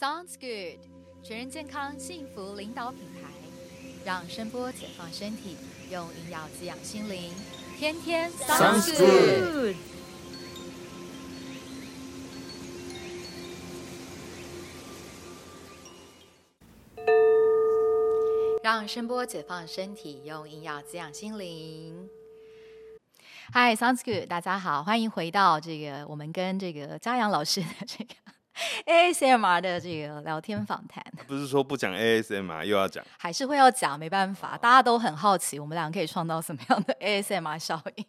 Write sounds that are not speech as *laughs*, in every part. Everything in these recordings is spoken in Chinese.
Sounds good，全人健康幸福领导品牌，让声波解放身体，用营养滋养心灵，天天 Sounds good。让声波解放身体，用营养滋养心灵。Hi，Sounds good，大家好，欢迎回到这个我们跟这个嘉阳老师的这个 *laughs* ASMR 的这个聊天访谈。不是说不讲 ASMR 又要讲，还是会要讲，没办法，大家都很好奇，我们俩可以创造什么样的 ASMR 效应。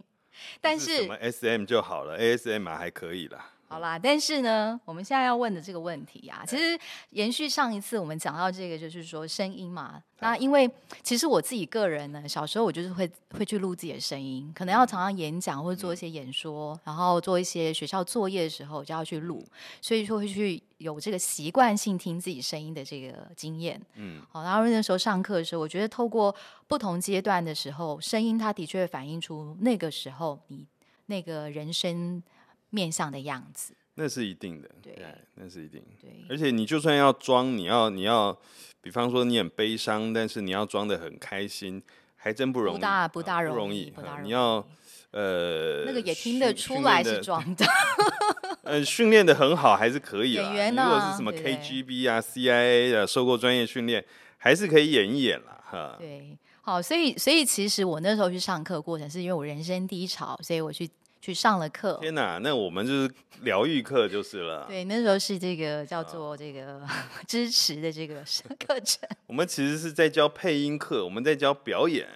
但是什么 SM 就好了，ASMR 还可以啦。好啦，但是呢，我们现在要问的这个问题啊，其实延续上一次我们讲到这个，就是说声音嘛。那因为其实我自己个人呢，小时候我就是会会去录自己的声音，可能要常常演讲或者做一些演说，然后做一些学校作业的时候就要去录，所以说会去有这个习惯性听自己声音的这个经验。嗯，好，然后那时候上课的时候，我觉得透过不同阶段的时候，声音它的确反映出那个时候你那个人生。面相的样子，那是一定的，对，那是一定。对，而且你就算要装，你要你要，比方说你很悲伤，但是你要装的很开心，还真不容易，不大不大容易，不大容易。你要呃，那个也听得出来是装的，*laughs* 呃，训练的很好还是可以。演员呢如果是什么 KGB 啊、CIA 的，受过专业训练，还是可以演一演啦哈。对，好，所以所以其实我那时候去上课过程，是因为我人生低潮，所以我去。去上了课，天哪！那我们就是疗愈课就是了。对，那时候是这个叫做这个 *laughs* 支持的这个课程。*laughs* 我们其实是在教配音课，我们在教表演。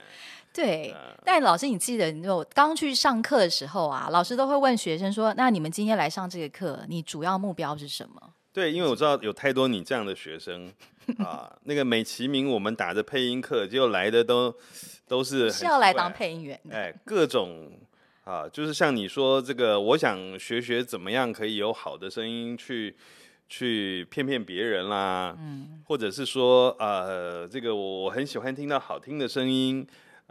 对，但老师，你记得，你我刚去上课的时候啊，老师都会问学生说：“那你们今天来上这个课，你主要目标是什么？”对，因为我知道有太多你这样的学生 *laughs* 啊，那个美其名我们打着配音课，结果来的都都是是要来当配音员，哎，各种。啊，就是像你说这个，我想学学怎么样可以有好的声音去去骗骗别人啦，嗯，或者是说呃，这个我我很喜欢听到好听的声音，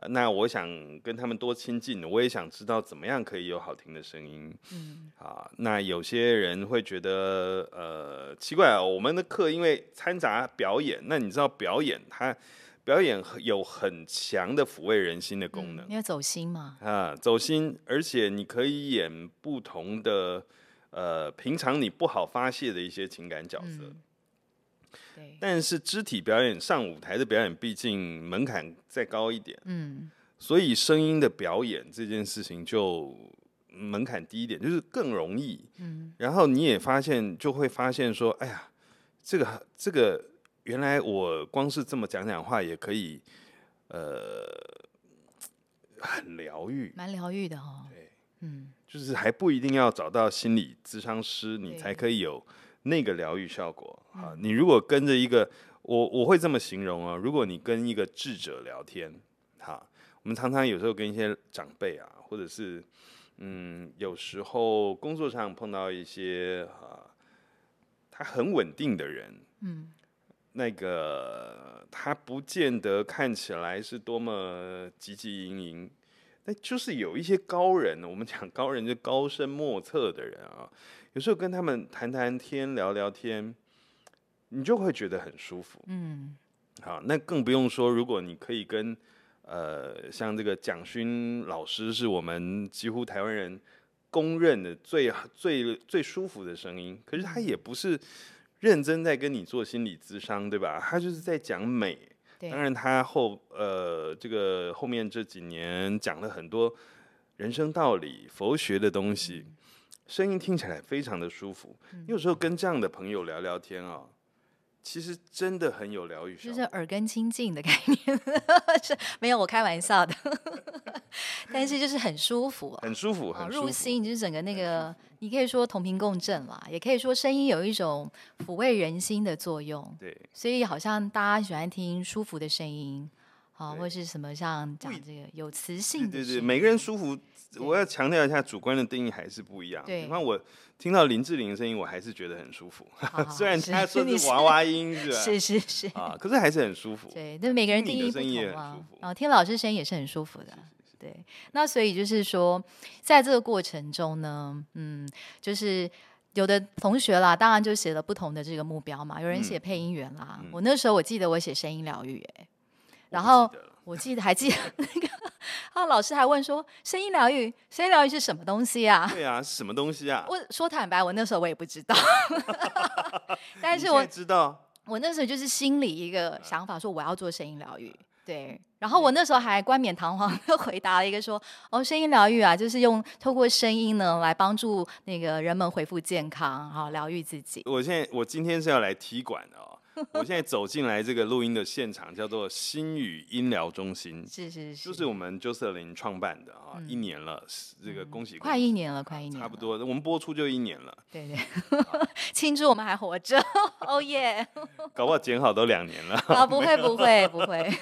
那我想跟他们多亲近，我也想知道怎么样可以有好听的声音，嗯，啊，那有些人会觉得呃奇怪啊，我们的课因为掺杂表演，那你知道表演它。表演有很强的抚慰人心的功能，因为走心嘛。啊，走心，而且你可以演不同的，呃，平常你不好发泄的一些情感角色。对。但是肢体表演上舞台的表演，毕竟门槛再高一点。嗯。所以声音的表演这件事情就门槛低一点，就是更容易。嗯。然后你也发现，就会发现说，哎呀，这个这个。原来我光是这么讲讲话也可以，呃，很疗愈，蛮疗愈的哈。对，嗯，就是还不一定要找到心理咨商师，你才可以有那个疗愈效果啊。你如果跟着一个，我我会这么形容啊，如果你跟一个智者聊天，哈，我们常常有时候跟一些长辈啊，或者是嗯，有时候工作上碰到一些啊，他很稳定的人，嗯。那个他不见得看起来是多么汲汲营营，那就是有一些高人，我们讲高人就高深莫测的人啊。有时候跟他们谈谈天、聊聊天，你就会觉得很舒服。嗯，好，那更不用说，如果你可以跟呃像这个蒋勋老师，是我们几乎台湾人公认的最最最舒服的声音，可是他也不是。认真在跟你做心理咨商，对吧？*laughs* 他就是在讲美。当然，他后呃，这个后面这几年讲了很多人生道理、佛学的东西，声音听起来非常的舒服。有时候跟这样的朋友聊聊天啊。其实真的很有疗愈，就是耳根清净的概念，是没有我开玩笑的，*laughs* 但是就是很舒服，很舒服，很入心，就是整个那个，你可以说同频共振啦，也可以说声音有一种抚慰人心的作用。对，所以好像大家喜欢听舒服的声音，啊，或是什么像讲这个有磁性，对对，每个人舒服。我要强调一下，主观的定义还是不一样。你看我听到林志玲的声音，我还是觉得很舒服。*laughs* 虽然他说 *laughs* 是娃娃音，是吧？是是是啊，可是还是很舒服。对，那每个人定义不同啊。听老师声音也是很舒服的。对，那所以就是说，在这个过程中呢，嗯，就是有的同学啦，当然就写了不同的这个目标嘛。有人嗯写配音员啦，我那时候我记得我写声音疗愈，哎，然后我记得还记得那个，啊，老师还问说声音疗愈，声音疗愈是什么东西啊？对啊，是什么东西啊？我说坦白，我那时候我也不知道，*laughs* 但是我知道，我那时候就是心里一个想法，说我要做声音疗愈。对，然后我那时候还冠冕堂皇的 *laughs* 回答了一个说：“哦，声音疗愈啊，就是用透过声音呢来帮助那个人们恢复健康，好疗愈自己。我现在我今天是要来踢馆的哦。*laughs* 我现在走进来这个录音的现场，叫做新语音疗中心”，是是是，就是我们 j o s e l y n 创办的啊，一年了，这个恭喜，嗯快一年了，快一年，差不。多，我们播出就一年了，对对，庆祝我们还活着，*laughs* 哦耶！*laughs* 搞不好剪好都两年了。啊，不会不会不会，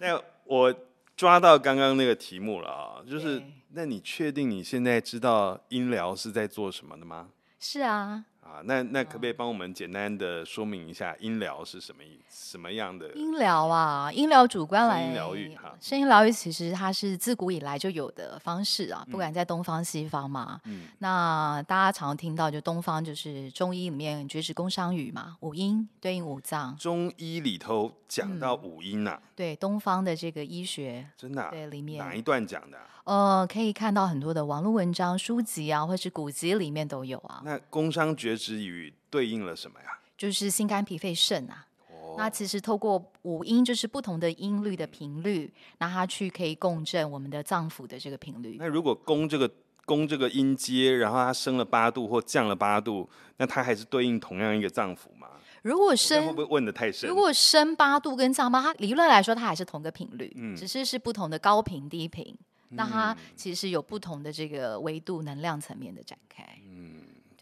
那我抓到刚刚那个题目了啊，就是那你确定你现在知道音疗是在做什么的吗？是啊，啊，那那可不可以帮我们简单的说明一下音疗是什么意什么样的？音疗啊，音疗主观来声音疗愈哈。声音疗愈其实它是自古以来就有的方式啊，不管在东方西方嘛。嗯。那大家常听到，就东方就是中医里面绝指工商语嘛，五音对应五脏。中医里头讲到五音呐、对东方的这个医学，真的啊、对里面。哪一段讲的啊、呃，可以看到很多的网络文章、书籍啊，或是古籍里面都有啊，那工商绝指语对应了什么呀？就是心肝脾肺肾啊。哦，那其实透过五音，就是不同的音律的频率，那它去可以共振我们的脏腑的这个频率。那如果攻这个攻这个音阶，然后它升了八度或降了八度，那它还是对应同样一个脏腑吗？如果升会升不会问的太深？如果升八度跟降八，它理论来说它还是同个频率，嗯只是是不同的高频低频。那它其实有不同的这个维度能量层面的展开。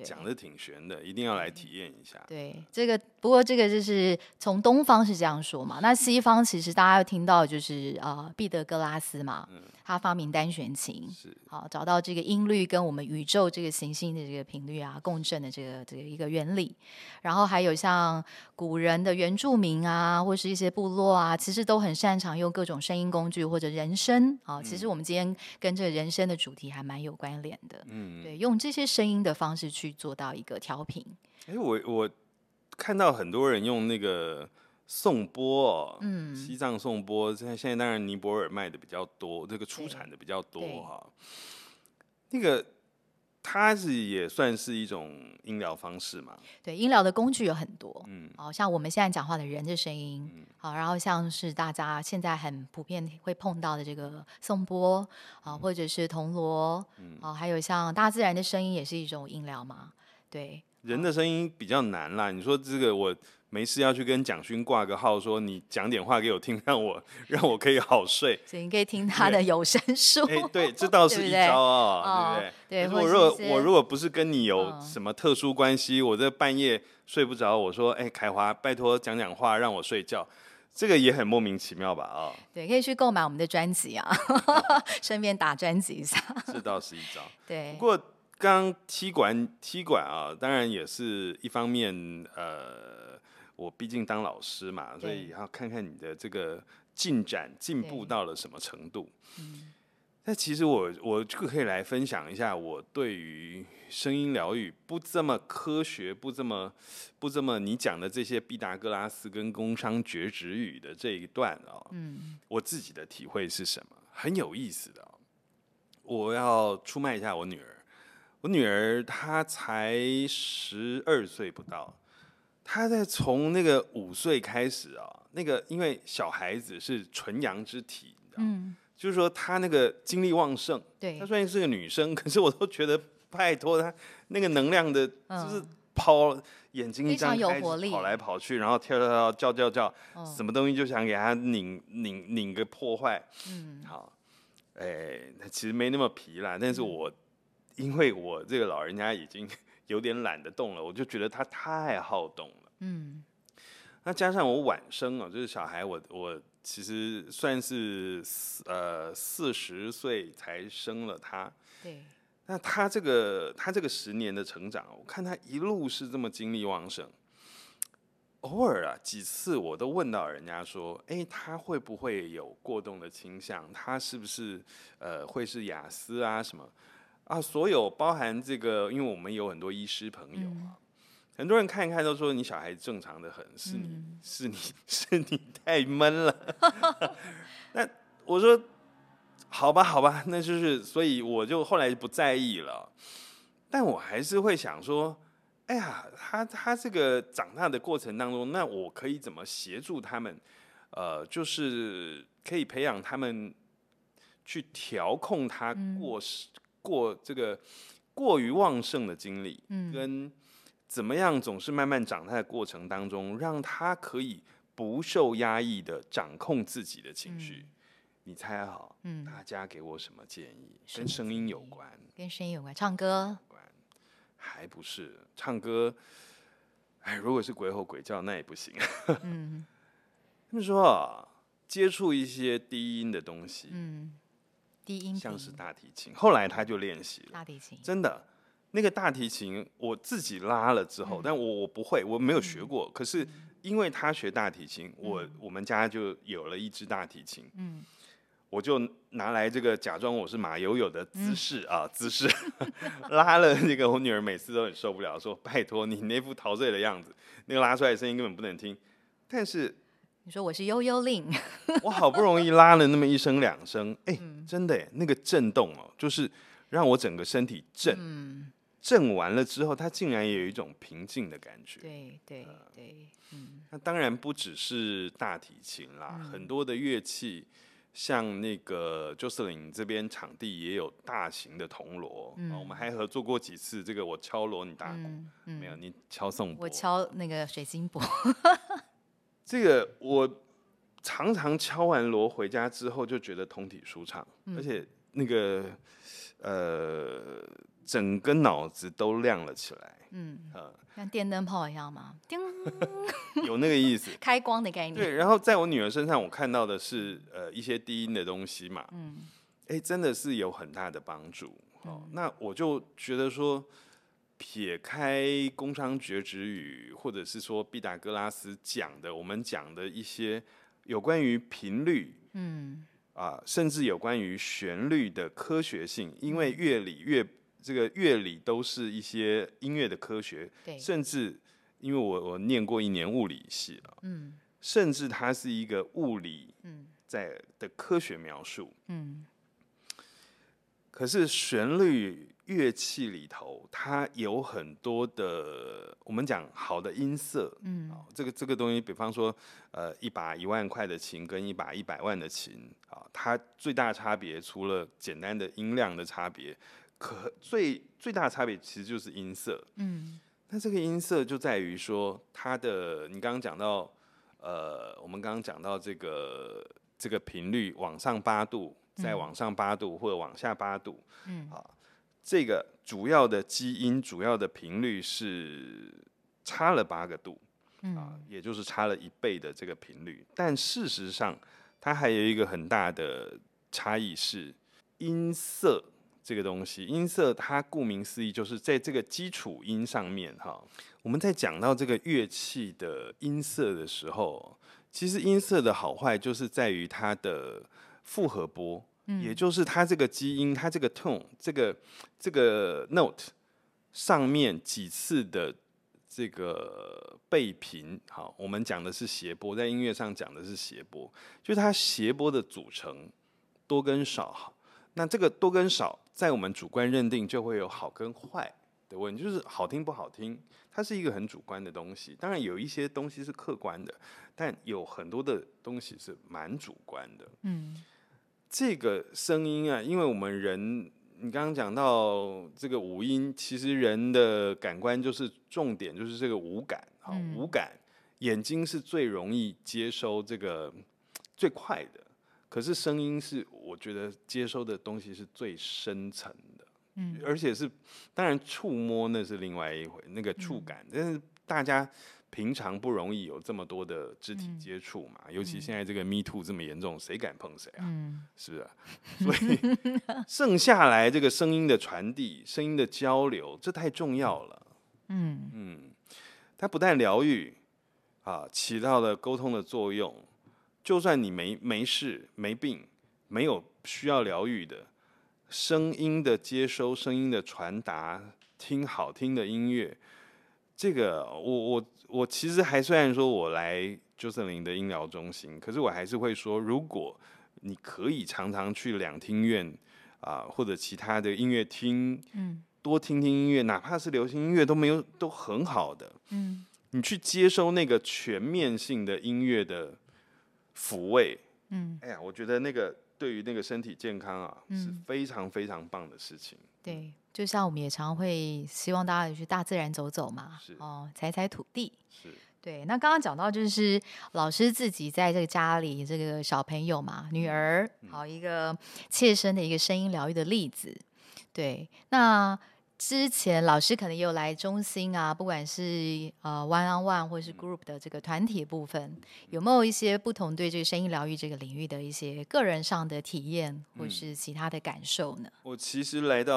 对讲的挺玄的，一定要来体验一下。对，这个不过这个就是从东方是这样说嘛，那西方其实大家有听到就是呃毕德哥拉斯嘛，他发明单弦琴，是好找到这个音律跟我们宇宙这个行星的这个频率啊共振的这个这个一个原理，然后还有像古人的原住民啊，或是一些部落啊，其实都很擅长用各种声音工具或者人声啊。其实我们今天跟这个人声的主题还蛮有关联的，嗯，对，用这些声音的方式去做到一个调频。哎、我我看到很多人用那个颂钵、哦，嗯。西藏颂钵，现在现在当然尼泊尔卖的比较多，这个出产的比较多对。哈。那个它是也算是一种音疗方式嘛，对，音疗的工具有很多，嗯。好、像我们现在讲话的人的声音，好、然后像是大家现在很普遍会碰到的这个颂钵，啊，或者是铜锣，嗯。啊，还有像大自然的声音也是一种音疗嘛，对，人的声音比较难啦。你说这个我没事要去跟蒋勋挂个号，说你讲点话给我听，*laughs* 让我让我可以好睡。所以你可以听他的有声书，哎、对，这倒 *laughs* 是一招啊、哦对不对？对我如果我如果不是跟你有嗯什么特殊关系，我在半夜睡不着，我说，哎、凯华，拜托讲讲话让我睡觉，这个也很莫名其妙吧？啊、对，可以去购买我们的专辑啊，*laughs* 顺便打专辑一下，这倒是一招。对不，过刚踢馆踢馆啊，当然也是一方面，呃，我毕竟当老师嘛，所以对要看看你的这个进展进步到了什么程度。那其实我我就可以来分享一下我对于声音疗愈不这么科学、不这么不这么你讲的这些毕达哥拉斯跟工商绝指语的这一段啊、嗯，我自己的体会是什么？很有意思的哦、我要出卖一下我女儿。我女儿她才十二岁不到，她在从那个五岁开始啊、那个因为小孩子是纯阳之体，你知道就是说她那个精力旺盛。对她，虽然是个女生，可是我都觉得拜托她那个能量的，就是嗯跑眼睛一张开，有活力跑来跑去，然后跳跳跳叫叫叫，嗯什么东西就想给她拧拧拧个破坏。嗯，好，哎、那其实没那么皮啦，但是我因为我这个老人家已经 *laughs* 有点懒得动了，我就觉得他太好动了。嗯，那加上我晚生啊，就是小孩我，我其实算是四呃四十岁才生了他。对，那他这个他这个十年的成长，我看他一路是这么精力旺盛。偶尔啊，几次我都问到人家说：“哎，他会不会有过动的倾向？他是不是呃会是雅思啊什么？”啊，所有包含这个，因为我们有很多医师朋友嗯啊，很多人看一看都说你小孩正常的很，是你、嗯 *laughs* 是你是你太闷了。*laughs* 那我说好吧，好吧，那就是，所以我就后来就不在意了。但我还是会想说，哎呀，他他这个长大的过程当中，那我可以怎么协助他们？呃，就是可以培养他们去调控他嗯过时、过这个过于旺盛的精力，嗯跟怎么样总是慢慢长大的过程当中，让他可以不受压抑的掌控自己的情绪。你猜好，嗯，大家给我什么建议？跟声音有关，跟声音有关，唱歌，还不是唱歌？哎，如果是鬼吼鬼叫，那也不行。嗯 *laughs* 他们说啊，接触一些低音的东西，嗯，低音像是大提琴。后来他就练习了，大提琴，真的，那个大提琴我自己拉了之后，嗯但我我不会，我没有学过。可是因为他学大提琴，我我们家就有了一支大提琴，嗯我就拿来这个假装我是马友友的嗯姿势、啊，姿势 *laughs* 拉了那个，我女儿每次都很受不了，说拜托你那副陶醉的样子，那个拉出来的声音根本不能听。但是你说我是悠悠令，我好不容易拉了那么一声两声，哎、嗯真的耶，那个震动哦，就是让我整个身体震，嗯，震完了之后，它竟然也有一种平静的感觉。对对对，嗯那当然不只是大提琴啦，很多的乐器，像那个 Jocelyn 这边场地也有大型的铜锣、啊我们还合作过几次。这个我敲锣，你打鼓，嗯没有你敲颂钵我。敲那个水晶钵，*laughs* 这个我常常敲完锣回家之后就觉得通体舒畅，嗯而且那个呃整个脑子都亮了起来，嗯，呃，像电灯泡一样吗，叮，*laughs* 有那个意思。开光的概念，对，然后在我女儿身上，我看到的是呃一些低音的东西嘛，嗯哎，真的是有很大的帮助。哦，那我就觉得说，撇开工商绝止语，或者是说毕达哥拉斯讲的，我们讲的一些有关于频率嗯。啊、甚至有关于旋律的科学性，因为乐理乐这个乐理都是一些音乐的科学，对，甚至因为我我念过一年物理系了，嗯甚至它是一个物理嗯。在的科学描述。嗯。可是旋律乐器里头，它有很多的，我们讲好的音色，嗯啊，这个这个东西，比方说，呃，一把一万块的琴跟一把一百万的琴，啊，它最大差别除了简单的音量的差别，可最最大差别其实就是音色。嗯那这个音色就在于说，它的你刚刚讲到，呃，我们刚刚讲到这个这个频率往上八度，再往上八度或者往下八度，嗯啊，这个主要的基因、主要的频率是差了八个度啊嗯，也就是差了一倍的这个频率。但事实上，它还有一个很大的差异是音色这个东西。音色它顾名思义就是在这个基础音上面哈。我们在讲到这个乐器的音色的时候，其实音色的好坏就是在于它的复合波。也就是它这个基因，它这个 tone，这个这个 note 上面几次的这个倍频，好，我们讲的是谐波，在音乐上讲的是谐波，就是它谐波的组成多跟少。那这个多跟少，在我们主观认定就会有好跟坏的问题，就是好听不好听，它是一个很主观的东西。当然有一些东西是客观的，但有很多的东西是蛮主观的。嗯这个声音啊，因为我们人，你刚刚讲到这个五音，其实人的感官就是重点，就是这个五感啊，嗯。五感，眼睛是最容易接收这个最快的，可是声音是我觉得接收的东西是最深层的，嗯。而且是当然触摸那是另外一回，那个触感，但是大家。平常不容易有这么多的肢体接触嘛，尤其现在这个 Me Too 这么严重，谁敢碰谁啊？嗯是不是啊？*laughs* 所以剩下来这个声音的传递、声音的交流，这太重要了。嗯嗯，它不但疗愈啊，起到了沟通的作用。就算你没没事、没病、没有需要疗愈的，声音的接收、声音的传达、听好听的音乐，这个我我我其实还虽然说我来九森林的音疗中心，可是我还是会说，如果你可以常常去两厅院啊，或者其他的音乐厅，嗯，多听听音乐，哪怕是流行音乐都没有都很好的，嗯，你去接收那个全面性的音乐的抚慰，嗯，哎呀，我觉得那个。对于那个身体健康啊，是非常非常棒的事情。对，就像我们也常会希望大家去大自然走走嘛，哦，踩踩土地。是，对。那刚刚讲到就是老师自己在这个家里，这个小朋友嘛，女儿，好一个切身的一个声音疗愈的例子。对，那。之前老师可能也有来中心啊，不管是呃 one on one 或是 group 的这个团体部分，有没有一些不同对这个声音疗愈这个领域的一些个人上的体验，或是其他的感受呢？我其实来到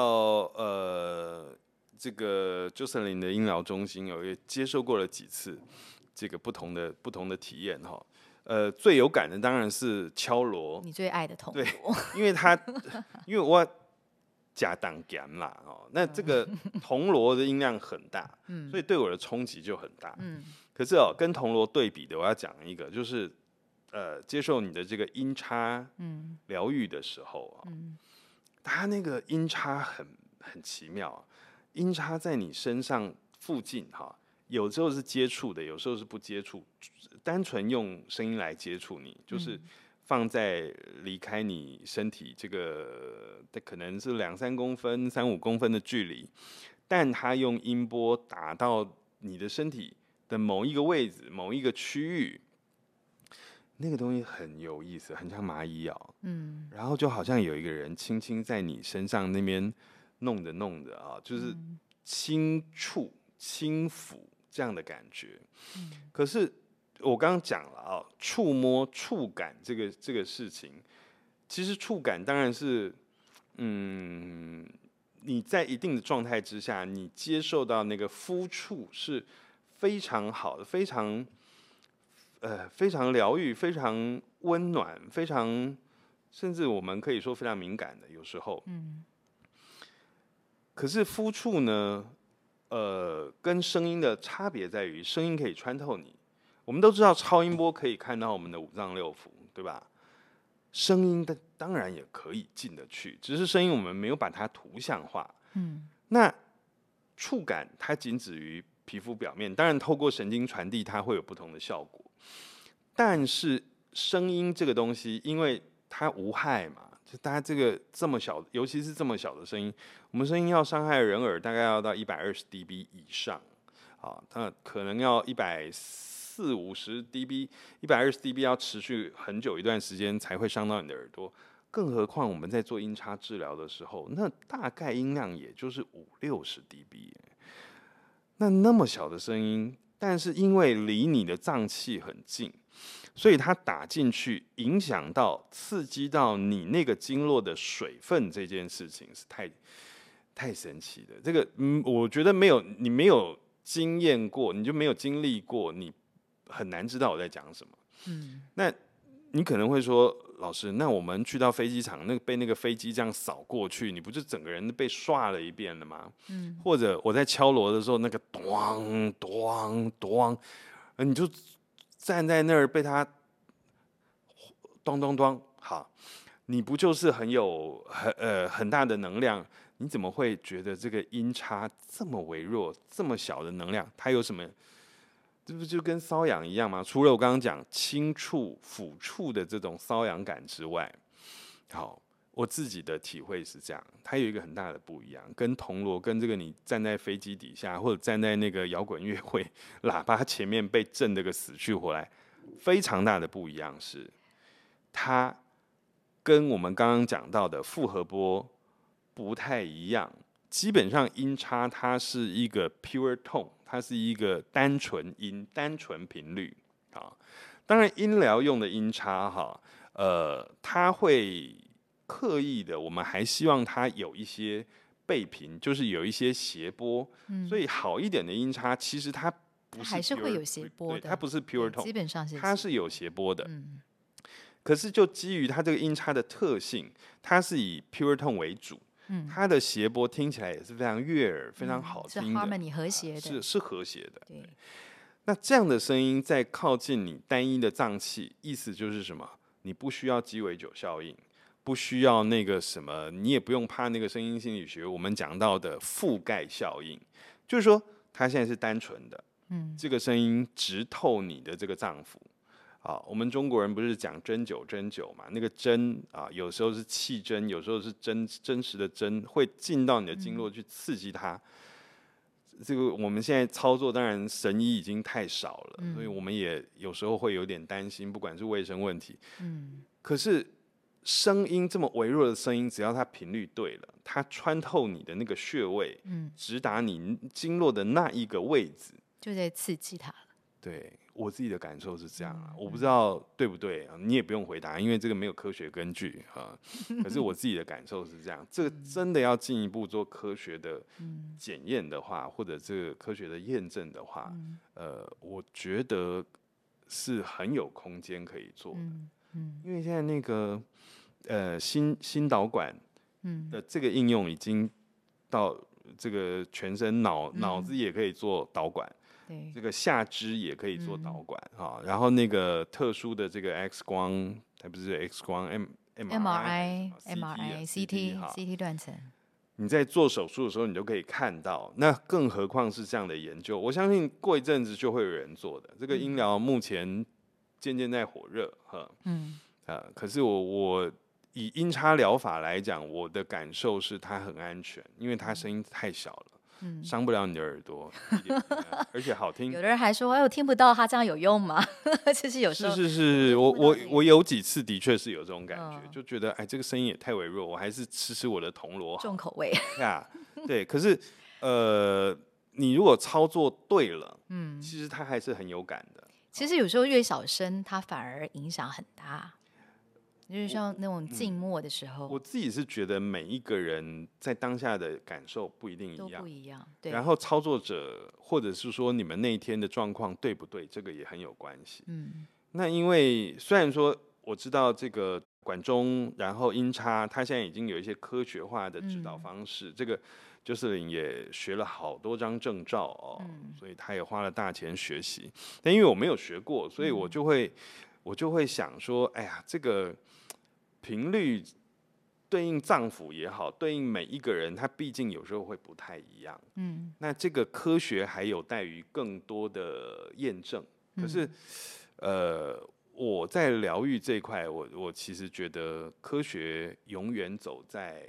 呃这个 j o s e l y n 的音疗中心，有也接受过了几次这个不同的不同的体验哈。呃，最有感的当然是敲锣，你最爱的铜对，因为他 *laughs* 因为我。加当减啦哦，那这个铜锣的音量很大，嗯，所以对我的冲击就很大，嗯。可是哦，跟铜锣对比的，我要讲一个，就是呃，接受你的这个音差嗯。疗愈的时候啊，嗯，它那个音差很很奇妙，音差在你身上附近哈，有时候是接触的，有时候是不接触，单纯用声音来接触你，就是。放在离开你身体这个的可能是两三公分、三五公分的距离，但它用音波打到你的身体的某一个位置、某一个区域，那个东西很有意思，很像蚂蚁咬，嗯，然后就好像有一个人轻轻在你身上那边弄着弄着啊，就是轻触、轻抚这样的感觉，嗯，可是。我刚刚讲了啊，触摸、触感这个这个事情，其实触感当然是，嗯，你在一定的状态之下，你接受到那个肤触是非常好的，非常，呃，非常疗愈、非常温暖、非常，甚至我们可以说非常敏感的，有时候。嗯。可是肤触呢，呃，跟声音的差别在于，声音可以穿透你。我们都知道超音波可以看到我们的五脏六腑，对吧？声音的当然也可以进得去，只是声音我们没有把它图像化。嗯，那触感它仅止于皮肤表面，当然透过神经传递它会有不同的效果。但是声音这个东西，因为它无害嘛，就大家这个这么小，尤其是这么小的声音，我们声音要伤害人耳，大概要到一百二十 dB 以上，啊，那可能要一百。四五十 dB，一百二十 dB 要持续很久一段时间才会伤到你的耳朵，更何况我们在做音叉治疗的时候，那大概音量也就是五六十 dB，那那么小的声音，但是因为离你的脏器很近，所以它打进去，影响到、刺激到你那个经络的水分这件事情是太太神奇的。这个，嗯，我觉得没有你没有经验过，你就没有经历过你。很难知道我在讲什么。嗯，那你可能会说，老师，那我们去到飞机场，那被那个飞机这样扫过去，你不就整个人被刷了一遍了吗？嗯，或者我在敲锣的时候，那个咚咚咚，你就站在那儿被他咚咚咚，好，你不就是很有很呃很大的能量？你怎么会觉得这个音差这么微弱，这么小的能量，它有什么？这不就跟瘙痒一样吗？除了我刚刚讲轻触、抚触的这种瘙痒感之外，好，我自己的体会是这样，它有一个很大的不一样，跟铜锣、跟这个你站在飞机底下或者站在那个摇滚乐会喇叭前面被震得个死去活来，非常大的不一样是，它跟我们刚刚讲到的复合波不太一样。基本上音差它是一个 pure tone，它是一个单纯音、单纯频率啊。当然，音疗用的音叉哈，呃，它会刻意的，我们还希望它有一些倍频，就是有一些谐波。嗯。所以好一点的音叉，其实它不是还是会有谐波的，它不是 pure tone，基本上是它是有谐波的。嗯。可是就基于它这个音叉的特性，它是以 pure tone 为主，嗯，它的谐波听起来也是非常悦耳、非常好听的，harmony 和谐的，是是和谐的。对，那这样的声音在靠近你单一的脏器，意思就是什么？你不需要鸡尾酒效应，不需要那个什么，你也不用怕那个声音心理学我们讲到的覆盖效应，就是说它现在是单纯的，嗯，这个声音直透你的这个脏腑。啊，我们中国人不是讲针灸针灸嘛？那个针啊，有时候是气针，有时候是真真实的针，会进到你的经络去刺激它。这个我们现在操作，当然神医已经太少了，所以我们也有时候会有点担心，不管是卫生问题。嗯，可是声音这么微弱的声音，只要它频率对了，它穿透你的那个穴位，嗯，直达你经络的那一个位置。就在刺激它了。对我自己的感受是这样啊，嗯我不知道对不对啊，你也不用回答，因为这个没有科学根据啊。可是我自己的感受是这样，这个真的要进一步做科学的嗯。检验的话，或者这个科学的验证的话，嗯。呃，我觉得是很有空间可以做的，嗯嗯。因为现在那个呃心心导管嗯。的这个应用已经到这个全身脑嗯。脑子也可以做导管。对，这个下肢也可以做嗯。导管哈、然后那个特殊的这个 X 光，它不是 X 光 M MRI、CT 啊 MRI、CT 哈。CT、CT 断层，你在做手术的时候，你都可以看到。那更何况是这样的研究，我相信过一阵子就会有人做的。这个音疗目前渐渐在火热哈，嗯。呃，可是我我以音叉疗法来讲，我的感受是它很安全，因为它声音太小了，嗯。伤不了你的耳朵，而且好听有。的人还说：“哎，我听不到，他这样有用吗？” *laughs* 其实有时候，是是是，我我我有几次的确是有这种感觉，嗯就觉得哎，这个声音也太微弱，我还是吃吃我的铜锣好重口味。*laughs* 呀。对，可是呃，你如果操作对了，嗯，其实它还是很有感的。其实有时候越小声，它反而影响很大。就是像那种静默的时候，我自己是觉得每一个人在当下的感受不一定一样不，一样。对，然后操作者或者是说你们那一天的状况对不对，这个也很有关系。嗯那因为虽然说我知道这个管中，然后音叉，它现在已经有一些科学化的指导嗯方式，这个 Jocelyn 也学了好多张证照哦，嗯所以他也花了大钱学习。但因为我没有学过，所以我就会、我就会想说，哎呀，这个频率对应脏腑也好，对应每一个人，他毕竟有时候会不太一样。嗯那这个科学还有待于更多的验证。可是，呃，我在疗愈这一块，我我其实觉得科学永远走在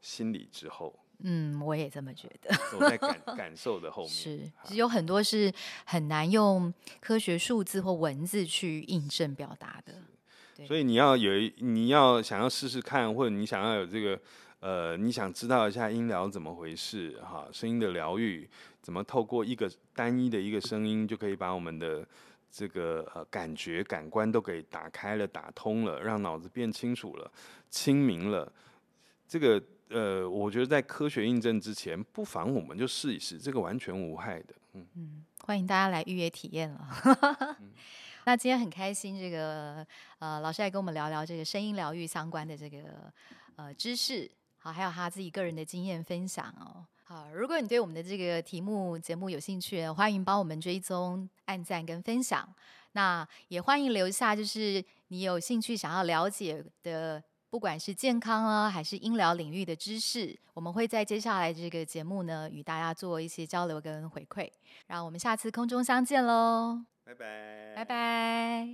心理之后，嗯，我也这么觉得。走在感 *laughs* 感受的后面。是，其实有很多是很难用科学数字或文字去印证表达的。对所以你要有一，你要想要试试看，或者你想要有这个，呃，你想知道一下音疗怎么回事哈，声音的疗愈怎么透过一个单一的一个声音，就可以把我们的这个呃感觉、感官都给打开了、打通了，让脑子变清楚了、清明了。这个呃，我觉得在科学印证之前，不妨我们就试一试，这个完全无害的。嗯嗯，欢迎大家来预约体验了。*laughs* 那今天很开心，这个呃老师来跟我们聊聊这个声音疗愈相关的这个呃知识，好，还有他自己个人的经验分享哦。好，如果你对我们的这个题目节目有兴趣，欢迎帮我们追踪、按赞跟分享。那也欢迎留下，就是你有兴趣想要了解的，不管是健康啊，还是医疗领域的知识，我们会在接下来这个节目呢，与大家做一些交流跟回馈。让我们下次空中相见喽，拜拜，拜拜。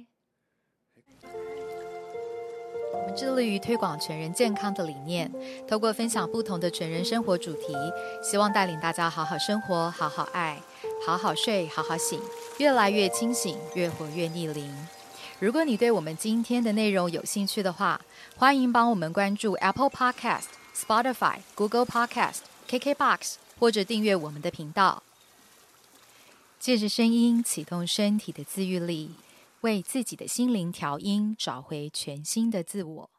我们致力于推广全人健康的理念，透过分享不同的全人生活主题，希望带领大家好好生活、好好爱、好好睡、好好醒，越来越清醒，越活越逆龄。如果你对我们今天的内容有兴趣的话，欢迎帮我们关注 Apple Podcast、Spotify、Google Podcast、KKBox，或者订阅我们的频道。借着声音启动身体的自愈力，为自己的心灵调音，找回全新的自我。